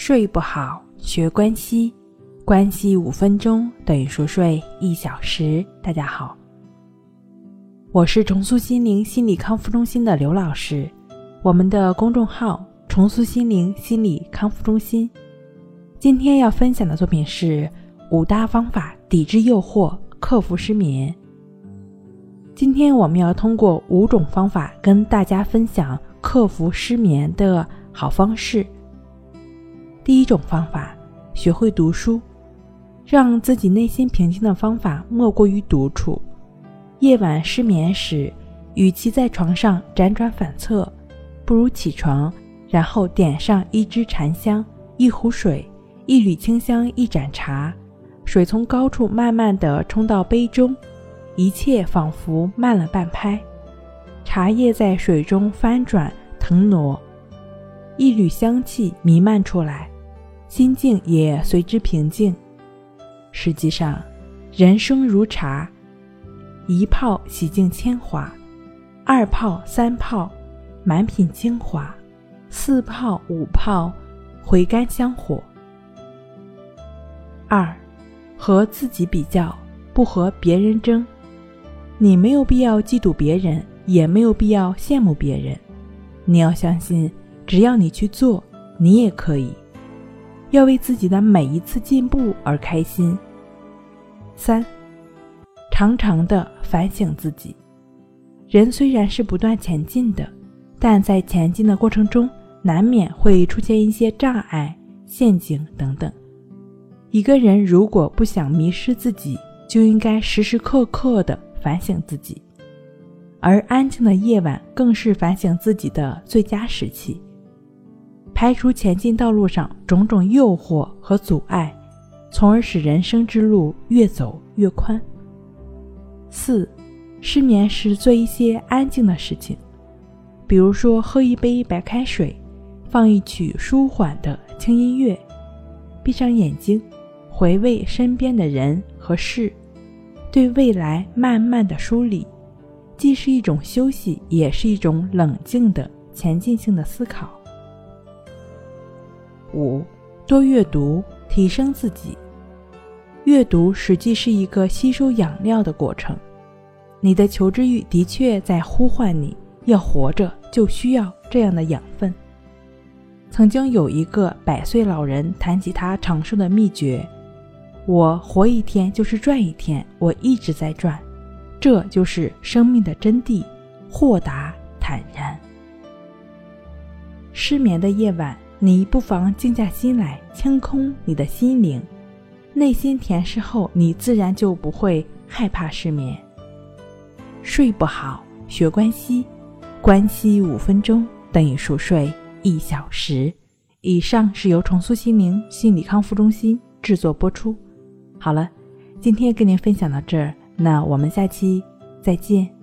睡不好，学关西，关系五分钟等于熟睡一小时。大家好，我是重塑心灵心理康复中心的刘老师，我们的公众号“重塑心灵心理康复中心”。今天要分享的作品是五大方法抵制诱惑，克服失眠。今天我们要通过五种方法跟大家分享克服失眠的好方式。第一种方法，学会读书，让自己内心平静的方法莫过于独处。夜晚失眠时，与其在床上辗转反侧，不如起床，然后点上一支禅香、一壶水、一缕清香、一盏茶，水从高处慢慢地冲到杯中，一切仿佛慢了半拍。茶叶在水中翻转腾挪，一缕香气弥漫出来。心境也随之平静。实际上，人生如茶，一泡洗净铅华，二泡三泡满品精华，四泡五泡回甘香火。二，和自己比较，不和别人争。你没有必要嫉妒别人，也没有必要羡慕别人。你要相信，只要你去做，你也可以。要为自己的每一次进步而开心。三，常常的反省自己。人虽然是不断前进的，但在前进的过程中，难免会出现一些障碍、陷阱等等。一个人如果不想迷失自己，就应该时时刻刻的反省自己，而安静的夜晚更是反省自己的最佳时期。排除前进道路上种种诱惑和阻碍，从而使人生之路越走越宽。四，失眠时做一些安静的事情，比如说喝一杯白开水，放一曲舒缓的轻音乐，闭上眼睛，回味身边的人和事，对未来慢慢的梳理，既是一种休息，也是一种冷静的前进性的思考。五，多阅读，提升自己。阅读实际是一个吸收养料的过程。你的求知欲的确在呼唤你，要活着就需要这样的养分。曾经有一个百岁老人谈起他长寿的秘诀：我活一天就是赚一天，我一直在赚，这就是生命的真谛，豁达坦然。失眠的夜晚。你不妨静下心来，清空你的心灵，内心恬适后，你自然就不会害怕失眠。睡不好，学关西，关西五分钟等于熟睡一小时。以上是由重塑心灵心理康复中心制作播出。好了，今天跟您分享到这儿，那我们下期再见。